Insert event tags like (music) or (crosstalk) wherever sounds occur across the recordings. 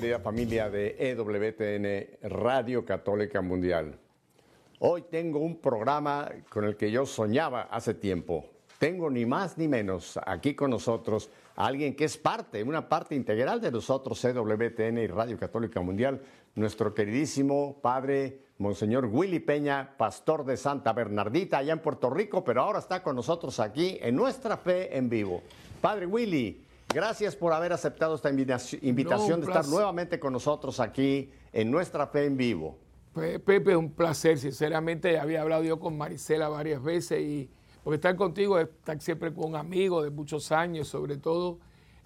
querida familia de EWTN Radio Católica Mundial? Hoy tengo un programa con el que yo soñaba hace tiempo. Tengo ni más ni menos aquí con nosotros a alguien que es parte, una parte integral de nosotros, EWTN y Radio Católica Mundial, nuestro queridísimo padre Monseñor Willy Peña, pastor de Santa Bernardita allá en Puerto Rico, pero ahora está con nosotros aquí en Nuestra Fe en Vivo. Padre Willy, gracias por haber aceptado esta invitación de estar nuevamente con nosotros aquí en Nuestra Fe en Vivo. Pepe, un placer, sinceramente había hablado yo con Marisela varias veces y porque estar contigo es estar siempre con un amigo de muchos años, sobre todo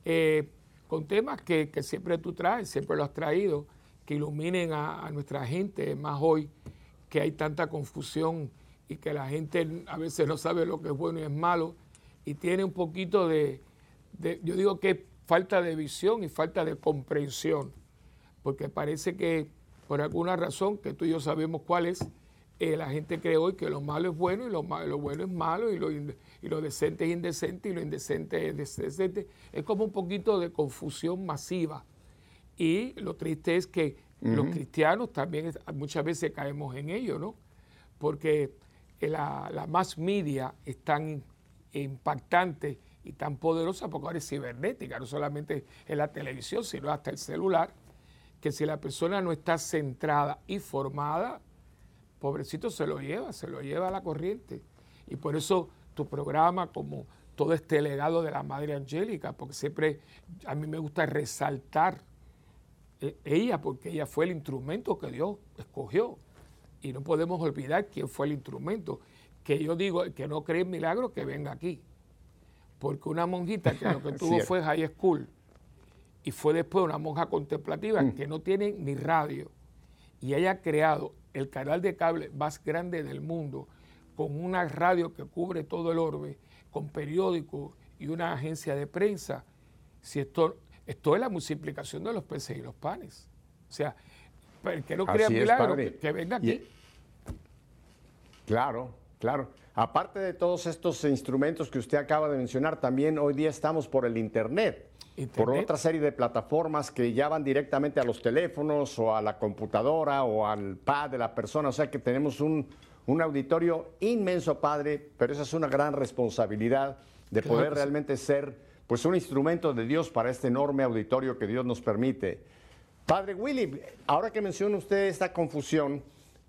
eh, con temas que, siempre tú traes, siempre lo has traído, que iluminen a, nuestra gente, más hoy que hay tanta confusión y que la gente a veces no sabe lo que es bueno y es malo y tiene un poquito de, de yo digo que falta de visión y falta de comprensión, porque parece que por alguna razón que tú y yo sabemos cuál es, eh, la gente cree hoy que lo malo es bueno y lo, lo bueno es malo y lo, y lo decente es indecente y lo indecente es decente. Es como un poquito de confusión masiva. Y lo triste es que los cristianos también muchas veces caemos en ello, ¿no? Porque la, la mass media es tan impactante y tan poderosa porque ahora es cibernética, no solamente en la televisión, sino hasta el celular, que si la persona no está centrada y formada, pobrecito se lo lleva, se lo lleva a la corriente. Y por eso tu programa, como todo este legado de la Madre Angélica, porque siempre a mí me gusta resaltar eh, ella, porque ella fue el instrumento que Dios escogió. Y no podemos olvidar quién fue el instrumento. Que yo digo, que no cree en milagro, que venga aquí. Porque una monjita que lo que (laughs) tuvo fue high school y fue después una monja contemplativa mm. que no tiene ni radio y haya creado el canal de cable más grande del mundo con una radio que cubre todo el orbe, con periódicos y una agencia de prensa, si esto, esto es la multiplicación de los peces y los panes. O sea, el que no crea milagro, que, venga aquí. claro, claro. Aparte de todos estos instrumentos que usted acaba de mencionar, también hoy día estamos por el Internet por otra serie de plataformas que ya van directamente a los teléfonos o a la computadora o al pad de la persona. O sea que tenemos un, auditorio inmenso, padre, pero esa es una gran responsabilidad de poder realmente ser pues un instrumento de Dios para este enorme auditorio que Dios nos permite. Padre Willy, ahora que menciona usted esta confusión,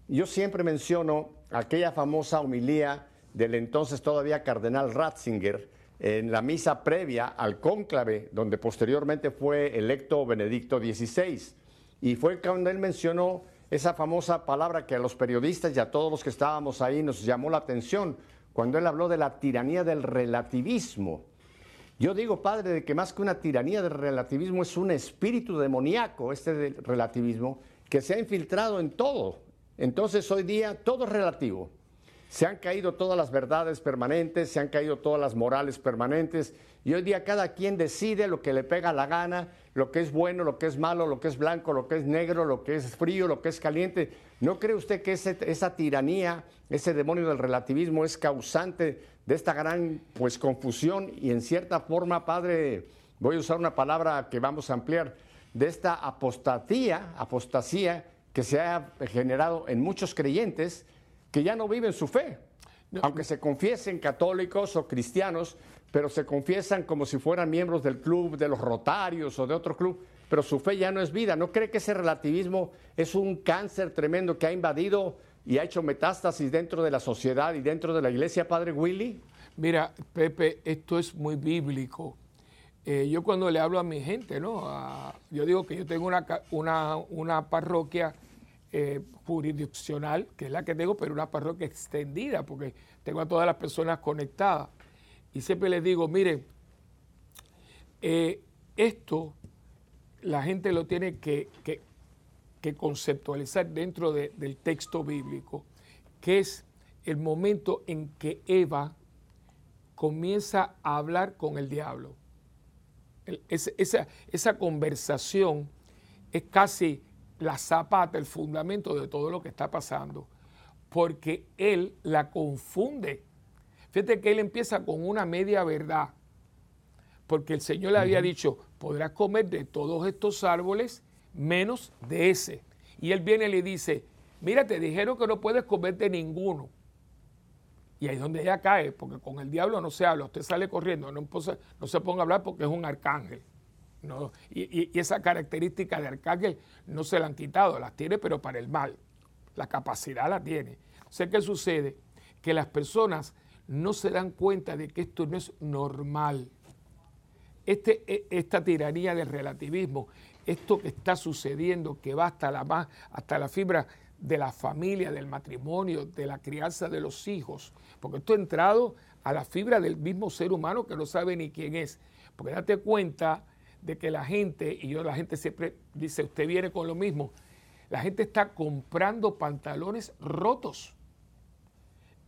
yo siempre menciono aquella famosa homilía del entonces todavía cardenal Ratzinger, en la misa previa al cónclave, donde posteriormente fue electo Benedicto XVI. Y fue cuando él mencionó esa famosa palabra que a los periodistas y a todos los que estábamos ahí nos llamó la atención, cuando él habló de la tiranía del relativismo. Yo digo, padre, de que más que una tiranía del relativismo es un espíritu demoníaco, este del relativismo, que se ha infiltrado en todo. Entonces hoy día todo es relativo. Se han caído todas las verdades permanentes, se han caído todas las morales permanentes y hoy día cada quien decide lo que le pega la gana, lo que es bueno, lo que es malo, lo que es blanco, lo que es negro, lo que es frío, lo que es caliente. ¿No cree usted que esa tiranía, ese demonio del relativismo es causante de esta gran pues, confusión y en cierta forma, padre, voy a usar una palabra que vamos a ampliar, de esta apostatía, apostasía que se ha generado en muchos creyentes que ya no viven su fe, aunque se confiesen católicos o cristianos, pero se confiesan como si fueran miembros del club de los Rotarios o de otro club, pero su fe ya no es vida. ¿No cree que ese relativismo es un cáncer tremendo que ha invadido y ha hecho metástasis dentro de la sociedad y dentro de la iglesia, Padre Willy? Mira, Pepe, esto es muy bíblico. Eh, yo cuando le hablo a mi gente, ¿no? yo digo que yo tengo una, una, una parroquia eh, jurisdiccional, que es la que tengo, pero una parroquia extendida, porque tengo a todas las personas conectadas. Y siempre les digo, miren, eh, esto la gente lo tiene que, conceptualizar dentro del texto bíblico, que es el momento en que Eva comienza a hablar con el diablo. Esa, esa conversación es casi la zapata, el fundamento de todo lo que está pasando, porque él la confunde. Fíjate que él empieza con una media verdad, porque el Señor le había dicho, podrás comer de todos estos árboles menos de ese. Y él viene y le dice, mira, te dijeron que no puedes comer de ninguno. Y ahí es donde ella cae, porque con el diablo no se habla, usted sale corriendo, no, no se ponga a hablar porque es un arcángel. Y, esa característica de arcángel no se la han quitado, las tiene pero para el mal. La capacidad la tiene. Sé qué sucede, que las personas no se dan cuenta de que esto no es normal. Este, e, esta tiranía del relativismo, esto que está sucediendo, que va hasta la, hasta la fibra de la familia, del matrimonio, de la crianza de los hijos, porque esto ha entrado a la fibra del mismo ser humano que no sabe ni quién es. Porque date cuenta de que la gente, y yo la gente siempre dice, usted viene con lo mismo, la gente está comprando pantalones rotos.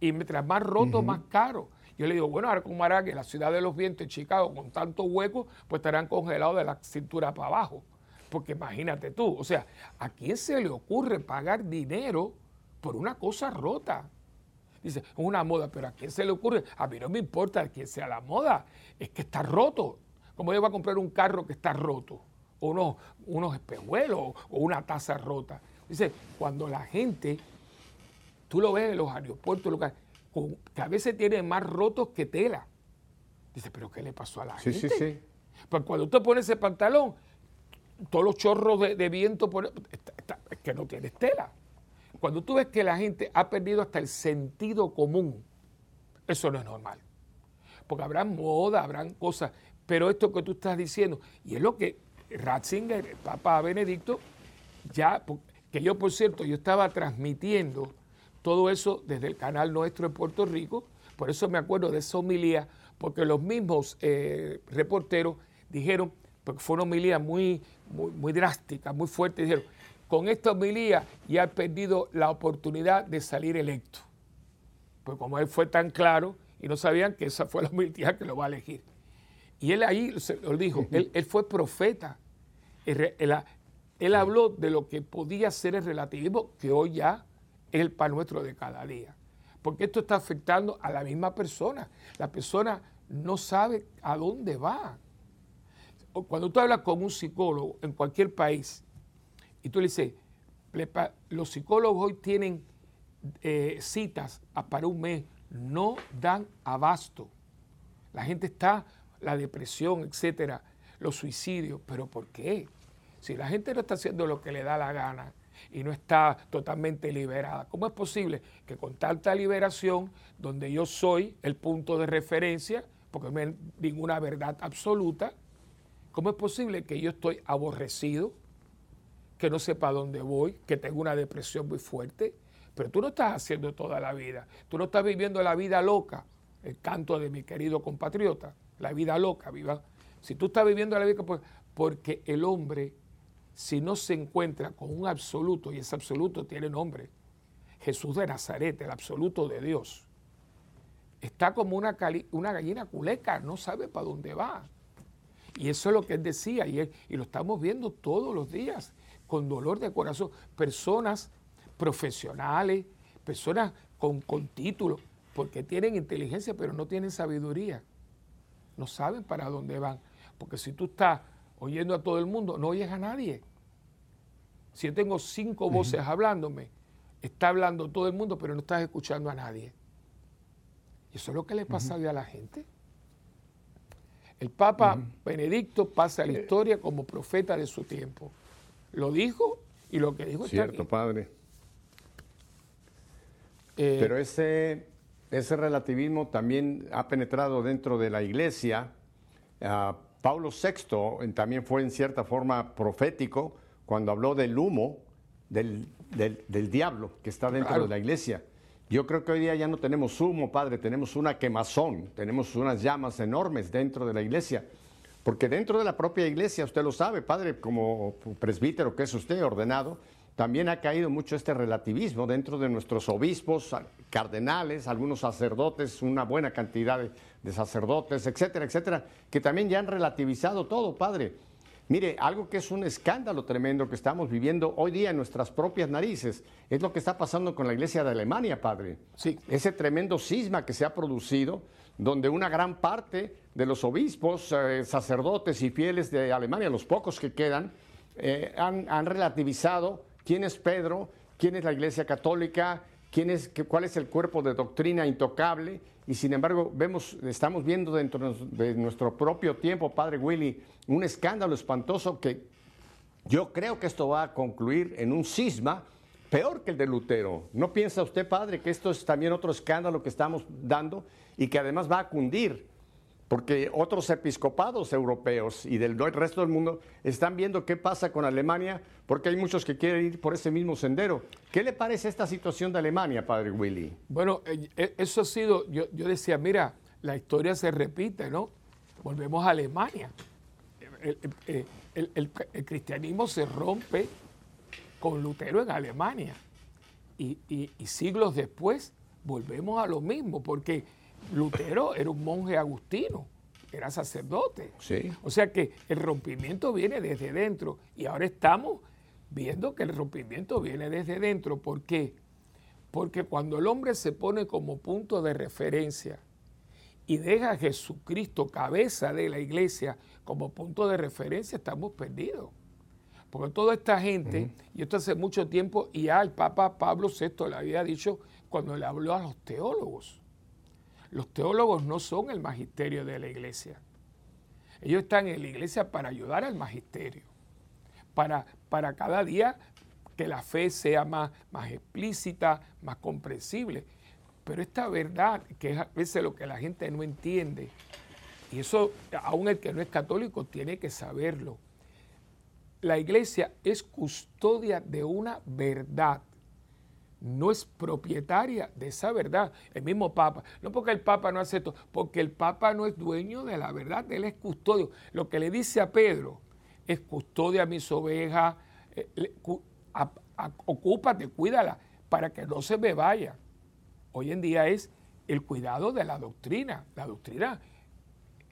Y mientras más rotos, más caro. Yo le digo, bueno, ahora como hará que la ciudad de los vientos en Chicago, con tantos huecos, pues estarán congelados de la cintura para abajo. Porque imagínate tú, o sea, ¿a quién se le ocurre pagar dinero por una cosa rota? Dice, es una moda, pero ¿a quién se le ocurre? A mí no me importa quién sea la moda, es que está roto. Como yo voy a comprar un carro que está roto, o unos, unos espejuelos, o una taza rota. Dice, cuando la gente, tú lo ves en los aeropuertos, que a veces tiene más rotos que tela. Dice, pero ¿qué le pasó a la gente? Sí, sí. Pues cuando usted pone ese pantalón, todos los chorros de, viento, es que no tiene tela. Cuando tú ves que la gente ha perdido hasta el sentido común, eso no es normal. Porque habrá moda, habrán cosas, pero esto que tú estás diciendo, y es lo que Ratzinger, el Papa Benedicto, ya, que yo por cierto, yo estaba transmitiendo todo eso desde el canal nuestro en Puerto Rico, por eso me acuerdo de esa homilía, porque los mismos eh, reporteros dijeron, porque fue una homilía muy, muy, drástica, muy fuerte, dijeron, con esta homilía ya ha perdido la oportunidad de salir electo. Pues como él fue tan claro y no sabían que esa fue la homilía que lo va a elegir. Y él ahí se lo dijo, él, fue profeta. Él, habló de lo que podía ser el relativismo, que hoy ya es el pan nuestro de cada día. Porque esto está afectando a la misma persona. La persona no sabe a dónde va. Cuando tú hablas con un psicólogo en cualquier país y tú le dices, los psicólogos hoy tienen eh, citas para un mes, no dan abasto. La gente está, la depresión, etcétera, los suicidios, pero ¿por qué? Si la gente no está haciendo lo que le da la gana y no está totalmente liberada, ¿cómo es posible que con tanta liberación, donde yo soy el punto de referencia, porque no hay ninguna verdad absoluta, ¿Cómo es posible que yo estoy aborrecido, que no sepa dónde voy, que tengo una depresión muy fuerte? Pero tú no estás haciendo toda la vida. Tú no estás viviendo la vida loca, el canto de mi querido compatriota, la vida loca, viva. Si tú estás viviendo la vida, pues, porque el hombre, si no se encuentra con un absoluto, y ese absoluto tiene nombre, Jesús de Nazaret, el absoluto de Dios, está como una, una gallina culeca, no sabe para dónde va. Y eso es lo que él decía, y, y lo estamos viendo todos los días, con dolor de corazón. Personas profesionales, personas con, con títulos, porque tienen inteligencia, pero no tienen sabiduría. No saben para dónde van. Porque si tú estás oyendo a todo el mundo, no oyes a nadie. Si yo tengo cinco voces hablándome, está hablando todo el mundo, pero no estás escuchando a nadie. Y eso es lo que le pasa a la gente. El Papa Benedicto pasa a la historia como profeta de su tiempo. Lo dijo y lo que dijo Cierto, padre. Eh, Pero ese, ese relativismo también ha penetrado dentro de la iglesia. Ah, Pablo VI también fue en cierta forma profético cuando habló del humo del, diablo que está dentro de la iglesia. Yo creo que hoy día ya no tenemos humo, Padre, tenemos una quemazón, tenemos unas llamas enormes dentro de la iglesia. Porque dentro de la propia iglesia, usted lo sabe, Padre, como presbítero que es usted ordenado, también ha caído mucho este relativismo dentro de nuestros obispos, cardenales, algunos sacerdotes, una buena cantidad de, de sacerdotes, etcétera, etcétera, que también ya han relativizado todo, Padre. Mire, algo que es un escándalo tremendo que estamos viviendo hoy día en nuestras propias narices es lo que está pasando con la iglesia de Alemania, padre. Sí. Ese tremendo cisma que se ha producido, donde una gran parte de los obispos, eh, sacerdotes y fieles de Alemania, los pocos que quedan, eh, han, han, relativizado quién es Pedro, quién es la iglesia católica, quién es, cuál es el cuerpo de doctrina intocable y sin embargo vemos, estamos viendo dentro de nuestro propio tiempo, Padre Willy, un escándalo espantoso que yo creo que esto va a concluir en un cisma peor que el de Lutero. ¿No piensa usted, Padre, que esto es también otro escándalo que estamos dando y que además va a cundir? Porque otros episcopados europeos y del resto del mundo están viendo qué pasa con Alemania, porque hay muchos que quieren ir por ese mismo sendero. ¿Qué le parece esta situación de Alemania, padre Willy? Bueno, eh, eh, eso ha sido, yo, decía, mira, la historia se repite, ¿no? Volvemos a Alemania. El, eh, cristianismo se rompe con Lutero en Alemania y siglos después volvemos a lo mismo, porque Lutero era un monje agustino, era sacerdote. O sea que el rompimiento viene desde dentro y ahora estamos viendo que el rompimiento viene desde dentro. ¿Por qué? Porque cuando el hombre se pone como punto de referencia y deja a Jesucristo, cabeza de la iglesia, como punto de referencia, estamos perdidos. Porque toda esta gente, y esto hace mucho tiempo, y ya el Papa Pablo VI le había dicho cuando le habló a los teólogos, los teólogos no son el magisterio de la iglesia. Ellos están en la iglesia para ayudar al magisterio, para, para cada día que la fe sea más, más explícita, más comprensible. Pero esta verdad, que es a veces lo que la gente no entiende, y eso aún el que no es católico tiene que saberlo, la iglesia es custodia de una verdad no es propietaria de esa verdad. El mismo Papa. No porque el Papa no hace esto, porque el Papa no es dueño de la verdad, él es custodio. Lo que le dice a Pedro es custodia mis ovejas, eh, ocúpate, cuídala, para que no se me vaya. Hoy en día es el cuidado de la doctrina. La doctrina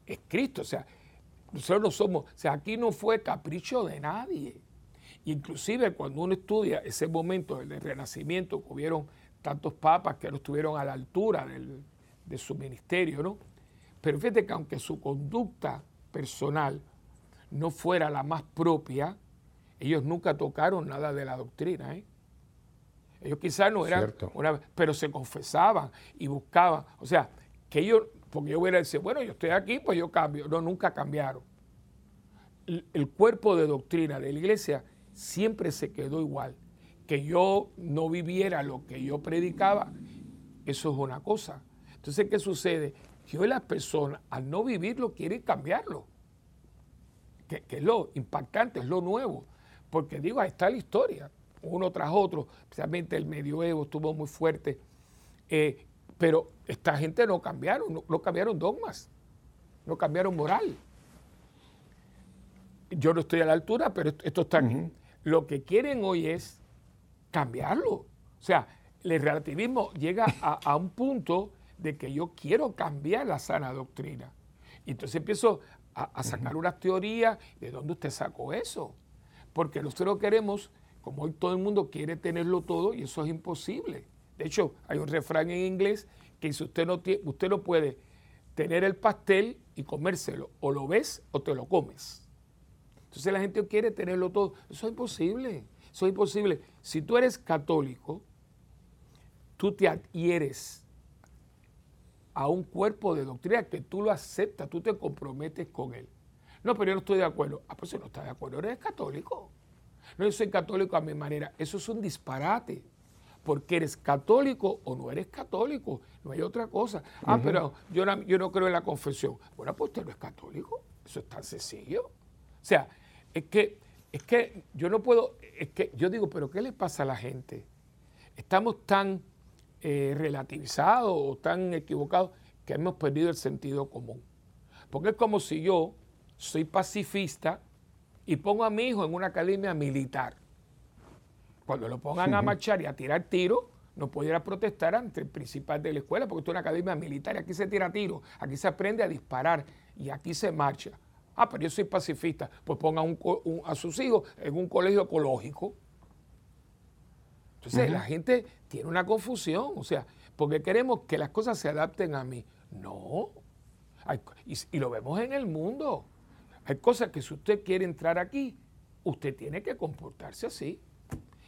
es Cristo. O sea, nosotros no somos, o sea, aquí no fue capricho de nadie. Inclusive cuando uno estudia ese momento del renacimiento, que hubieron tantos papas que no estuvieron a la altura de su ministerio, ¿no? Pero fíjate que aunque su conducta personal no fuera la más propia, ellos nunca tocaron nada de la doctrina, ¿eh? Ellos quizás no eran, pero se confesaban y buscaban. O sea, que ellos, porque yo hubiera decir, bueno, yo estoy aquí, pues yo cambio. No, nunca cambiaron. el cuerpo de doctrina de la iglesia siempre se quedó igual. Que yo no viviera lo que yo predicaba, eso es una cosa. Entonces, ¿qué sucede? Que hoy las personas, al no vivirlo, quieren cambiarlo. Que, es lo impactante, es lo nuevo. Porque digo, ahí está la historia, uno tras otro, especialmente el medioevo estuvo muy fuerte. Eh, pero esta gente no cambiaron, no, cambiaron dogmas, no cambiaron moral. Yo no estoy a la altura, pero esto está. Lo que quieren hoy es cambiarlo. O sea, el relativismo llega a, un punto de que yo quiero cambiar la sana doctrina. Y entonces empiezo a, sacar unas teorías de dónde usted sacó eso. Porque nosotros queremos, como hoy todo el mundo quiere tenerlo todo, y eso es imposible. De hecho, hay un refrán en inglés que dice, usted no, tiene, usted no puede tener el pastel y comérselo. O lo ves o te lo comes. Entonces la gente quiere tenerlo todo. Eso es imposible. Eso es imposible. Si tú eres católico, tú te adhieres a un cuerpo de doctrina que tú lo aceptas, tú te comprometes con él. No, pero yo no estoy de acuerdo. Ah, pues si no estás de acuerdo, eres católico. No, yo soy católico a mi manera. Eso es un disparate. Porque eres católico o no eres católico. No hay otra cosa. Ah, pero yo no, yo no creo en la confesión. Bueno, pues usted no es católico. Eso es tan sencillo. O sea, es que, es que yo no puedo, es que yo digo, pero ¿qué le pasa a la gente? Estamos tan eh, relativizados o tan equivocados que hemos perdido el sentido común. Porque es como si yo soy pacifista y pongo a mi hijo en una academia militar. Cuando lo pongan a marchar y a tirar tiro, no pudiera protestar ante el principal de la escuela, porque esto es una academia militar y aquí se tira tiro, aquí se aprende a disparar y aquí se marcha. Ah, pero yo soy pacifista. Pues ponga a sus hijos en un colegio ecológico. Entonces la gente tiene una confusión, o sea, porque queremos que las cosas se adapten a mí. No. y, lo vemos en el mundo. Hay cosas que si usted quiere entrar aquí, usted tiene que comportarse así.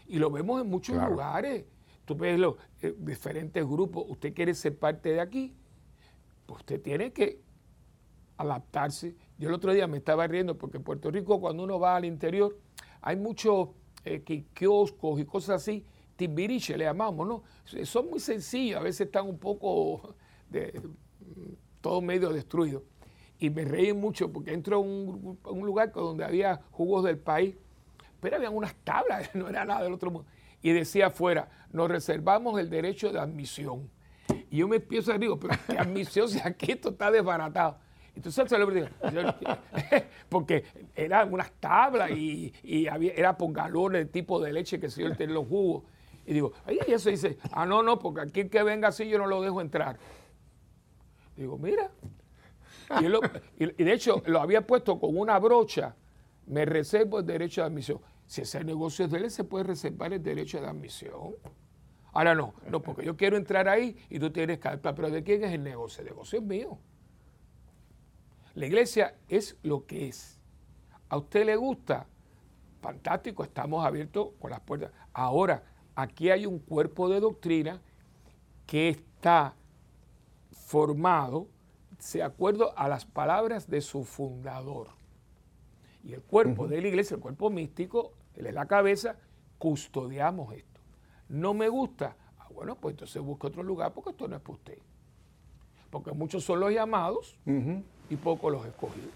Y lo vemos en muchos lugares. Tú ves los eh, diferentes grupos, usted quiere ser parte de aquí, pues usted tiene que adaptarse. Yo el otro día me estaba riendo porque en Puerto Rico cuando uno va al interior hay muchos eh, kioscos y cosas así, timbiriche le llamamos, ¿no? Son muy sencillos, a veces están un poco de, todo medio destruido. Y me reí mucho porque entro a un, un lugar donde había jugos del país, pero había unas tablas, (laughs) no era nada del otro mundo. Y decía afuera, nos reservamos el derecho de admisión. Y yo me empiezo a decir, pero ¿qué admisión si aquí esto está desbaratado? Se lo digo, porque eran unas tablas y, era por galones el tipo de leche que se yo en los jugos. Y digo, ahí eso dice, ah, no, no, porque aquí que venga así yo no lo dejo entrar. Digo, mira. Y, de hecho lo había puesto con una brocha, me reservo el derecho de admisión. Si ese negocio es de él, se puede reservar el derecho de admisión. Ahora no, no, porque yo quiero entrar ahí y tú tienes que pero ¿de quién es el negocio? El negocio es mío. La iglesia es lo que es. ¿A usted le gusta? Fantástico, estamos abiertos con las puertas. Ahora, aquí hay un cuerpo de doctrina que está formado de acuerdo a las palabras de su fundador. Y el cuerpo de la iglesia, el cuerpo místico, él es la cabeza, custodiamos esto. No me gusta, ah, bueno, pues entonces busca otro lugar porque esto no es para usted. Porque muchos son los llamados y pocos los escogidos.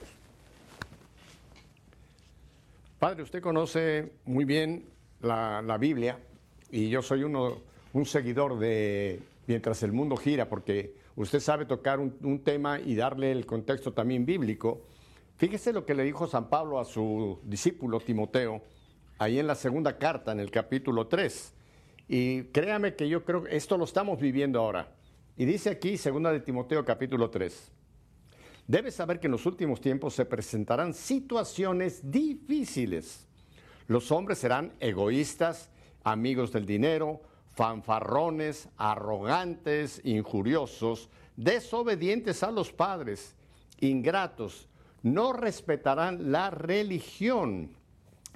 Padre, usted conoce muy bien la, la Biblia y yo soy uno, un seguidor de Mientras el mundo gira, porque usted sabe tocar un, tema y darle el contexto también bíblico. Fíjese lo que le dijo San Pablo a su discípulo Timoteo, ahí en la segunda carta, en el capítulo 3. Y créame que yo creo que esto lo estamos viviendo ahora. Y dice aquí, segunda de Timoteo, capítulo 3. Debes saber que en los últimos tiempos se presentarán situaciones difíciles. Los hombres serán egoístas, amigos del dinero, fanfarrones, arrogantes, injuriosos, desobedientes a los padres, ingratos, no respetarán la religión,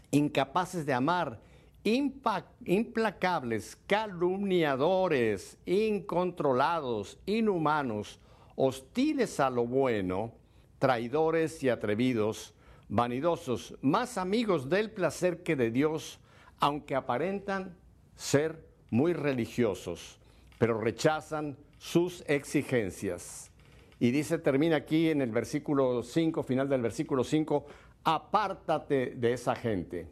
incapaces de amar, implacables, calumniadores, incontrolados, inhumanos, hostiles a lo bueno, traidores y atrevidos, vanidosos, más amigos del placer que de Dios, aunque aparentan ser muy religiosos, pero rechazan sus exigencias. Y dice, termina aquí en el versículo 5, final del versículo 5, apártate de esa gente.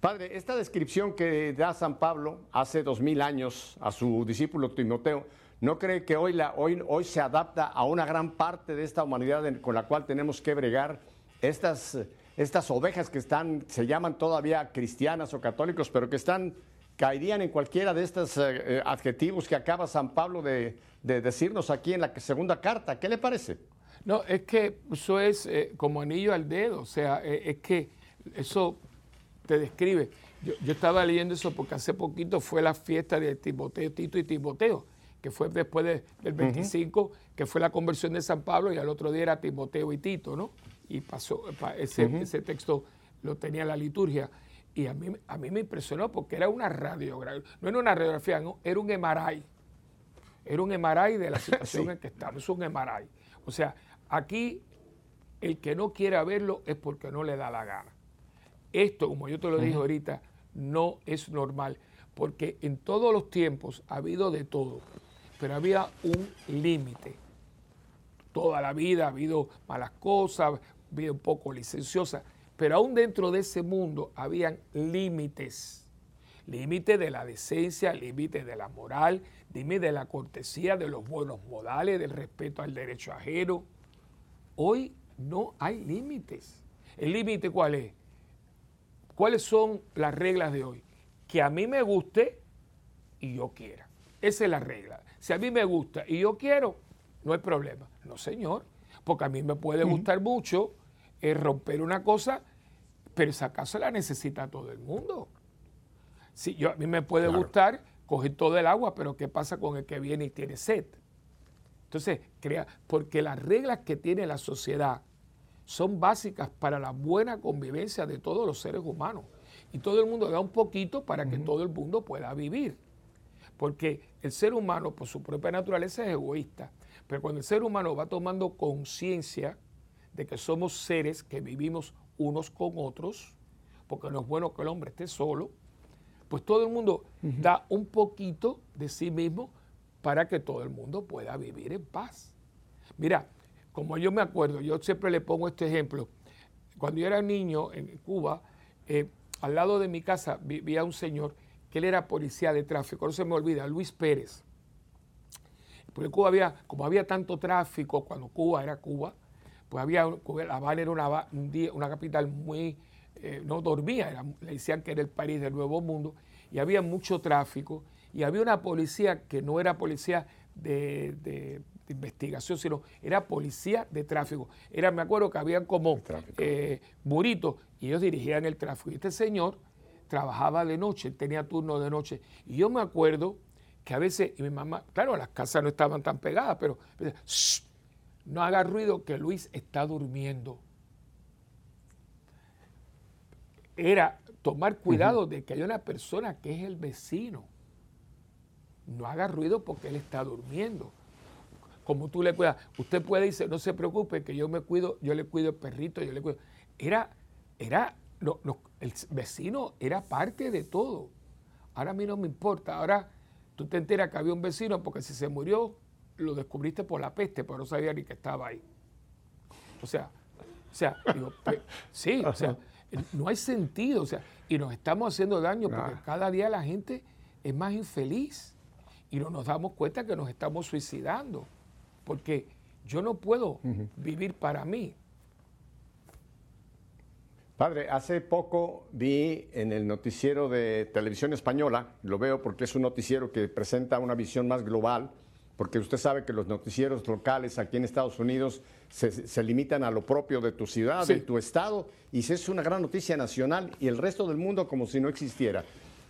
Padre, esta descripción que da San Pablo hace dos mil años a su discípulo Timoteo, ¿no cree que hoy, la, hoy, hoy se adapta a una gran parte de esta humanidad con la cual tenemos que bregar? Estas, estas ovejas que están, se llaman todavía cristianas o católicos, pero que están caerían en cualquiera de estos eh, eh, adjetivos que acaba San Pablo de, decirnos aquí en la segunda carta. ¿Qué le parece? No, es que eso es eh, como anillo al dedo, o sea, es que eso te describe. Yo, estaba leyendo eso porque hace poquito fue la fiesta de Timoteo, Tito y Timoteo, que fue después del 25, que fue la conversión de San Pablo y al otro día era Timoteo y Tito, ¿no? Y pasó, ese, ese texto lo tenía la liturgia. Y a mí, a mí me impresionó porque era una radiografía, no era una radiografía, no, era un emaray. Era un emaray de la (laughs) situación en que estamos, es un emaray. O sea, aquí el que no quiera verlo es porque no le da la gana. Esto, como yo te lo dije ahorita, no es normal, porque en todos los tiempos ha habido de todo, pero había un límite. Toda la vida ha habido malas cosas, vida un poco licenciosa, pero aún dentro de ese mundo habían límites. Límite de la decencia, límite de la moral, límite de la cortesía, de los buenos modales, del respeto al derecho ajeno. Hoy no hay límites. ¿El límite cuál es? ¿Cuáles son las reglas de hoy? Que a mí me guste y yo quiera. Esa es la regla. Si a mí me gusta y yo quiero, no hay problema. No, señor, porque a mí me puede gustar mucho es romper una cosa, pero esa casa la necesita todo el mundo. Si yo, a mí me puede gustar coger todo el agua, pero ¿qué pasa con el que viene y tiene sed? Entonces, crea, porque las reglas que tiene la sociedad son básicas para la buena convivencia de todos los seres humanos. Y todo el mundo da un poquito para que todo el mundo pueda vivir. Porque el ser humano, por su propia naturaleza, es egoísta. Pero cuando el ser humano va tomando conciencia de que somos seres que vivimos unos con otros, porque no es bueno que el hombre esté solo, pues todo el mundo da un poquito de sí mismo para que todo el mundo pueda vivir en paz. Mira, como yo me acuerdo, yo siempre le pongo este ejemplo. Cuando yo era niño en Cuba, eh, al lado de mi casa vivía un señor que él era policía de tráfico, no se me olvida, Luis Pérez. Porque Cuba había, como había tanto tráfico, cuando Cuba era Cuba, pues había, La Habana era una, una capital muy, eh, no dormía, le decían que era el París del Nuevo Mundo, y había mucho tráfico, y había una policía que no era policía de, investigación, sino era policía de tráfico. Era, me acuerdo que habían como eh, buritos y ellos dirigían el tráfico. Y este señor trabajaba de noche, tenía turno de noche. Y yo me acuerdo que a veces, y mi mamá, claro, las casas no estaban tan pegadas, pero no haga ruido que Luis está durmiendo. Era tomar cuidado de que haya una persona que es el vecino. No haga ruido porque él está durmiendo. Como tú le cuidas, usted puede decir, no se preocupe, que yo me cuido, yo le cuido el perrito, yo le cuido. Era, era, el vecino era parte de todo. Ahora a mí no me importa. Ahora tú te enteras que había un vecino porque si se murió, lo descubriste por la peste, pero no sabía ni que estaba ahí. O sea, o sea, digo, sí, o sea, no hay sentido, o sea, y nos estamos haciendo daño porque cada día la gente es más infeliz y no nos damos cuenta que nos estamos suicidando, porque yo no puedo vivir para mí. Padre, hace poco vi en el noticiero de televisión española, lo veo porque es un noticiero que presenta una visión más global, porque usted sabe que los noticieros locales aquí en Estados Unidos se, limitan a lo propio de tu ciudad, de tu estado, y es una gran noticia nacional y el resto del mundo como si no existiera.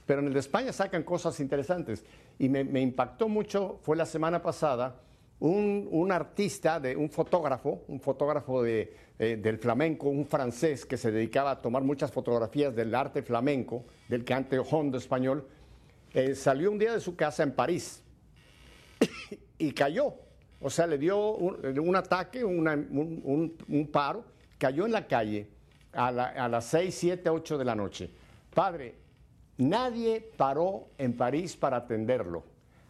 Pero en el de España sacan cosas interesantes. Y me, impactó mucho, fue la semana pasada, un, artista, de, un fotógrafo, un fotógrafo de, eh, del flamenco, un francés que se dedicaba a tomar muchas fotografías del arte flamenco, del cante hondo español, eh, salió un día de su casa en París (coughs) y cayó. O sea, le dio un, ataque, un, paro, cayó en la calle a, a las 6, 7, 8 de la noche. Padre, nadie paró en París para atenderlo.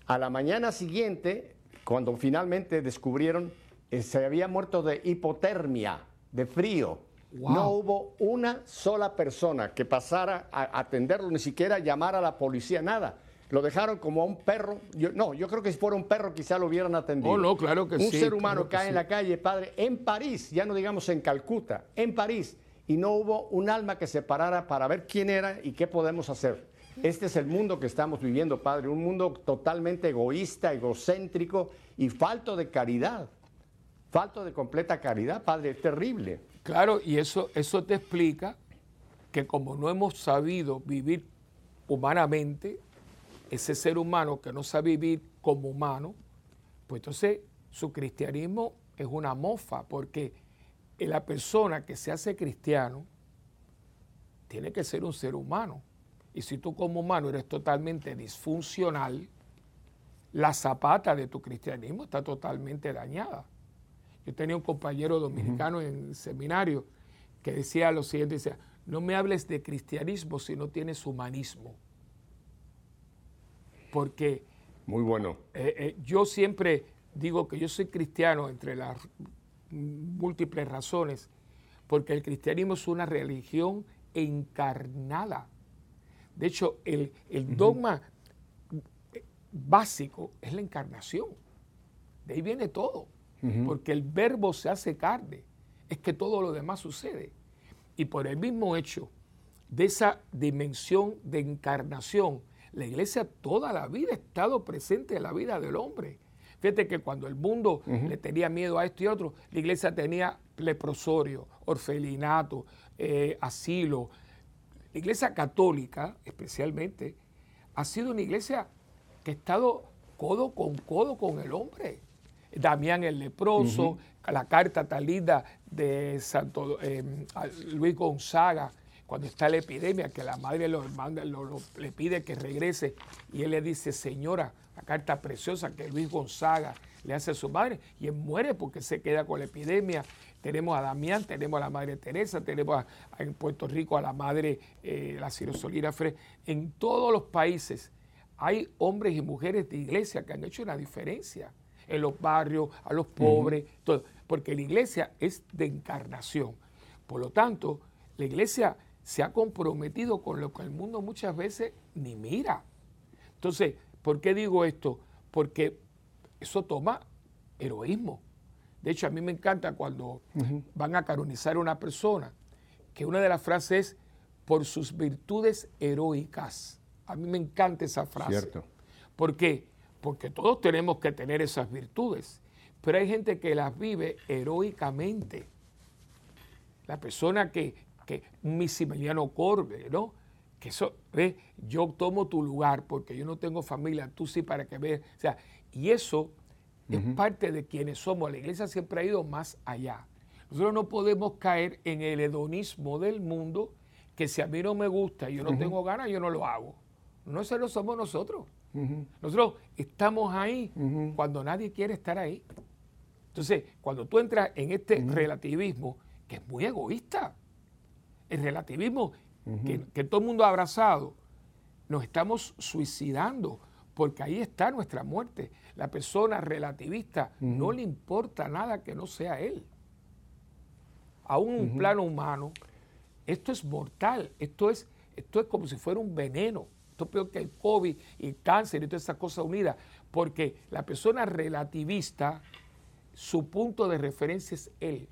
A la mañana siguiente, cuando finalmente descubrieron, eh, se había muerto de hipotermia, de frío. No hubo una sola persona que pasara a atenderlo, ni siquiera llamar a la policía, nada. Lo dejaron como a un perro. no, yo creo que si fuera un perro quizá lo hubieran atendido. Oh, no, claro que un sí. Un ser humano cae en la calle, padre, en París, ya no digamos en Calcuta, en París, y no hubo un alma que se parara para ver quién era y qué podemos hacer. Este es el mundo que estamos viviendo, padre, un mundo totalmente egoísta, egocéntrico y falto de caridad. Falto de completa caridad, padre, es terrible. Claro, y eso, eso te explica que como no hemos sabido vivir humanamente, ese ser humano que no sabe vivir como humano, pues entonces su cristianismo es una mofa, porque la persona que se hace cristiano tiene que ser un ser humano. Y si tú como humano eres totalmente disfuncional, la zapata de tu cristianismo está totalmente dañada. Yo tenía un compañero dominicano en el seminario que decía lo siguiente, decía, no me hables de cristianismo si no tienes humanismo porque... Muy bueno. Eh, eh, yo siempre digo que yo soy cristiano entre las múltiples razones, porque el cristianismo es una religión encarnada. De hecho, el, dogma básico es la encarnación. De ahí viene todo, porque el verbo se hace carne, es que todo lo demás sucede. Y por el mismo hecho de esa dimensión de encarnación, la iglesia toda la vida ha estado presente en la vida del hombre, Fíjate que cuando el mundo le tenía miedo a esto y otro, la iglesia tenía leprosorio, orfelinato, eh, asilo. La iglesia católica, especialmente, ha sido una iglesia que ha estado codo con codo con el hombre. Damián el leproso, la carta tan linda de Santo eh, Luis Gonzaga, cuando está la epidemia, que la madre lo, le pide que regrese y él le dice, señora, la carta preciosa que Luis Gonzaga le hace a su madre y él muere porque se queda con la epidemia. Tenemos a Damián, tenemos a la madre Teresa, tenemos en Puerto Rico a la madre, eh, la Cirosolina Fre. En todos los países hay hombres y mujeres de iglesia que han hecho una diferencia en los barrios, a los pobres, todo, porque la iglesia es de encarnación. Por lo tanto, la iglesia se ha comprometido con lo que el mundo muchas veces ni mira. Entonces, ¿por qué digo esto? Porque eso toma heroísmo. De hecho, a mí me encanta cuando van a canonizar a una persona, que una de las frases es por sus virtudes heroicas. A mí me encanta esa frase. Cierto. ¿Por qué? Porque todos tenemos que tener esas virtudes, pero hay gente que las vive heroicamente. La persona que, que Missimiliano Corbe, ¿no? Que eso, ve, yo tomo tu lugar porque yo no tengo familia, tú sí para que veas. O sea, y eso es parte de quienes somos. La iglesia siempre ha ido más allá. Nosotros no podemos caer en el hedonismo del mundo que si a mí no me gusta y yo no tengo ganas, yo no lo hago. No, eso no somos nosotros. Nosotros estamos ahí cuando nadie quiere estar ahí. Entonces, cuando tú entras en este relativismo, que es muy egoísta, el relativismo que, todo el mundo ha abrazado, nos estamos suicidando, porque ahí está nuestra muerte. La persona relativista no le importa nada que no sea él. A un plano humano, esto es mortal, esto es, esto es como si fuera un veneno. Esto es peor que el COVID y el cáncer y todas esas cosas unidas, porque la persona relativista, su punto de referencia es él.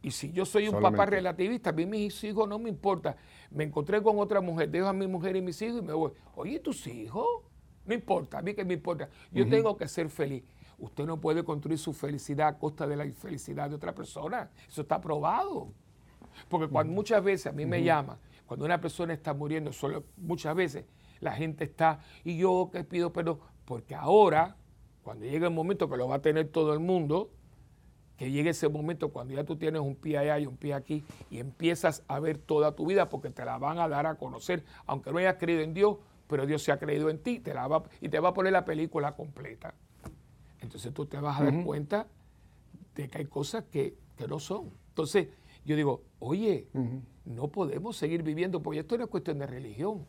Y si yo soy un papá relativista, a mí mis hijos no me importa. Me encontré con otra mujer, dejo a mi mujer y mis hijos y me voy. Oye, ¿tus hijos? No importa, a mí que me importa. Yo tengo que ser feliz. Usted no puede construir su felicidad a costa de la infelicidad de otra persona. Eso está probado. Porque cuando muchas veces a mí me llaman cuando una persona está muriendo, solo, muchas veces la gente está, y yo que pido perdón, porque ahora, cuando llegue el momento que lo va a tener todo el mundo, que llegue ese momento cuando ya tú tienes un pie allá y un pie aquí y empiezas a ver toda tu vida porque te la van a dar a conocer, aunque no hayas creído en Dios, pero Dios se ha creído en ti te la va, y te va a poner la película completa. Entonces tú te vas a dar cuenta de que hay cosas que, que no son. Entonces, yo digo, oye, no podemos seguir viviendo, porque esto no es cuestión de religión,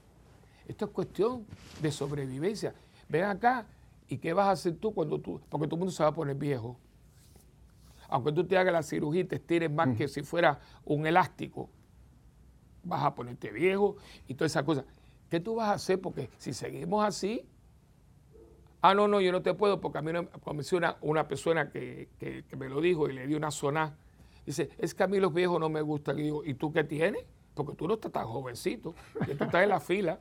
esto es cuestión de sobrevivencia. Ven acá, ¿y qué vas a hacer tú cuando tú, porque todo el mundo se va a poner viejo? Aunque tú te hagas la cirugía y te estires más que si fuera un elástico, vas a ponerte viejo y todas esas cosas. ¿Qué tú vas a hacer? Porque si seguimos así, ah, no, no, yo no te puedo, porque a mí me convenció una, una persona que, que, me lo dijo y le dio una zona Dice, es que a mí los viejos no me gustan. Y digo, ¿y tú qué tienes? Porque tú no estás tan jovencito, que tú estás en la fila.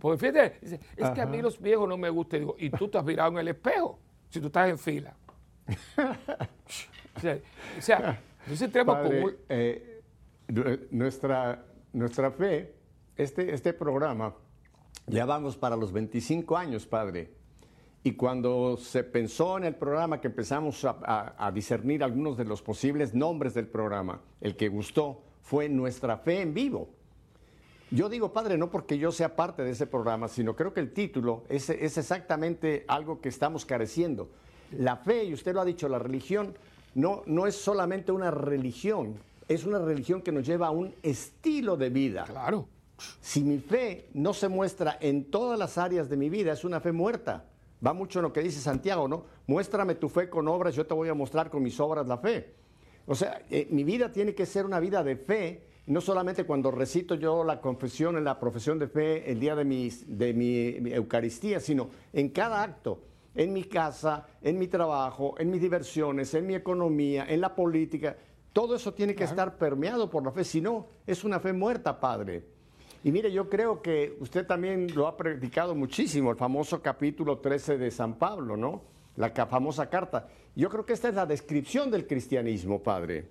pues fíjate, dice, es que a mí los viejos no me gustan. Y digo, ¿y tú te has mirado en el espejo? Si tú estás en fila. (laughs) o sea, entonces tenemos como... Eh, nuestra, nuestra fe, este, este programa, ya vamos para los 25 años, padre. Y cuando se pensó en el programa, que empezamos a, discernir algunos de los posibles nombres del programa, el que gustó fue Nuestra Fe en Vivo. Yo digo, padre, no porque yo sea parte de ese programa, sino creo que el título es, es exactamente algo que estamos careciendo. La fe, y usted lo ha dicho, la religión no, no es solamente una religión, es una religión que nos lleva a un estilo de vida. Claro. Si mi fe no se muestra en todas las áreas de mi vida, es una fe muerta. Va mucho en lo que dice Santiago, ¿no? Muéstrame tu fe con obras, yo te voy a mostrar con mis obras la fe. O sea, eh, mi vida tiene que ser una vida de fe, no solamente cuando recito yo la confesión en la profesión de fe el día de, de mi, Eucaristía, sino en cada acto, en mi casa, en mi trabajo, en mis diversiones, en mi economía, en la política. Todo eso tiene que estar permeado por la fe, si no, es una fe muerta, Padre. Y mire, yo creo que usted también lo ha predicado muchísimo, el famoso capítulo 13 de San Pablo, ¿no? La famosa carta. Yo creo que esta es la descripción del cristianismo, Padre.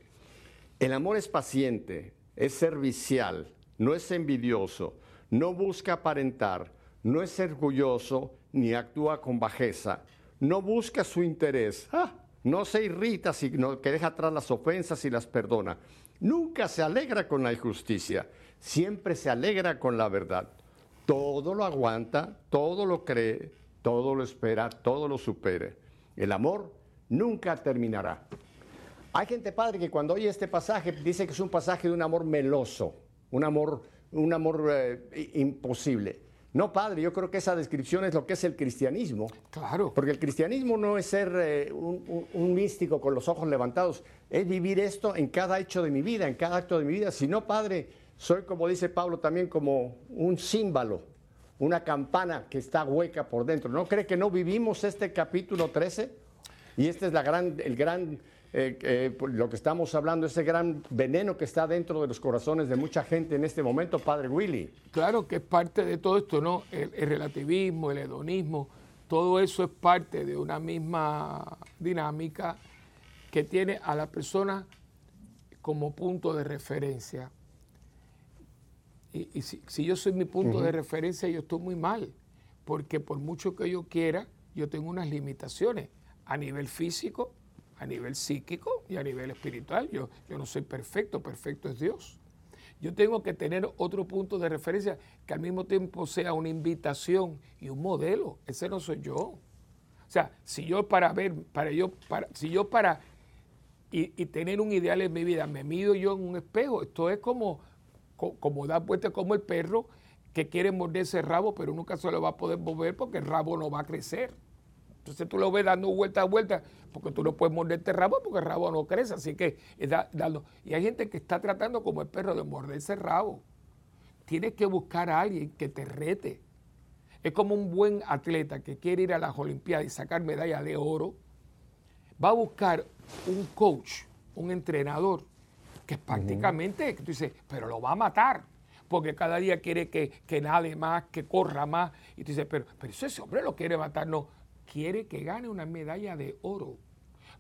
El amor es paciente, es servicial, no es envidioso, no busca aparentar, no es orgulloso ni actúa con bajeza, no busca su interés, ah, no se irrita, sino que deja atrás las ofensas y las perdona. Nunca se alegra con la injusticia, siempre se alegra con la verdad. Todo lo aguanta, todo lo cree, todo lo espera, todo lo supere. El amor nunca terminará. Hay gente padre que cuando oye este pasaje dice que es un pasaje de un amor meloso, un amor, un amor eh, imposible. No, padre, yo creo que esa descripción es lo que es el cristianismo. Claro. Porque el cristianismo no es ser eh, un, místico con los ojos levantados, es vivir esto en cada hecho de mi vida, en cada acto de mi vida. Si no, padre, soy como dice Pablo también como un símbolo, una campana que está hueca por dentro. ¿No cree que no vivimos este capítulo 13? Y este es la gran, el gran eh, eh, lo que estamos hablando, ese gran veneno que está dentro de los corazones de mucha gente en este momento, Padre Willy. Claro que es parte de todo esto, ¿no? El, relativismo, el hedonismo, todo eso es parte de una misma dinámica que tiene a la persona como punto de referencia. Y, si, yo soy mi punto de referencia, yo estoy muy mal, porque por mucho que yo quiera, yo tengo unas limitaciones a nivel físico, a nivel psíquico y a nivel espiritual. Yo, yo no soy perfecto, perfecto es Dios. Yo tengo que tener otro punto de referencia que al mismo tiempo sea una invitación y un modelo. Ese no soy yo. O sea, si yo para ver, para yo, para, si yo para y, tener un ideal en mi vida, me mido yo en un espejo, esto es como, como, dar vuelta como el perro que quiere morderse el rabo, pero nunca se lo va a poder mover porque el rabo no va a crecer. Entonces tú lo ves dando vuelta a vuelta, porque tú no puedes morderte el rabo porque el rabo no crece, así que dando. Y hay gente que está tratando como el perro de morderse el rabo. Tienes que buscar a alguien que te rete. Es como un buen atleta que quiere ir a las Olimpiadas y sacar medalla de oro. Va a buscar un coach, un entrenador, que es prácticamente, que tú dices, pero lo va a matar porque cada día quiere que, que nade más, que corra más. Y tú dices, pero, pero ese hombre lo quiere matar. No, quiere que gane una medalla de oro.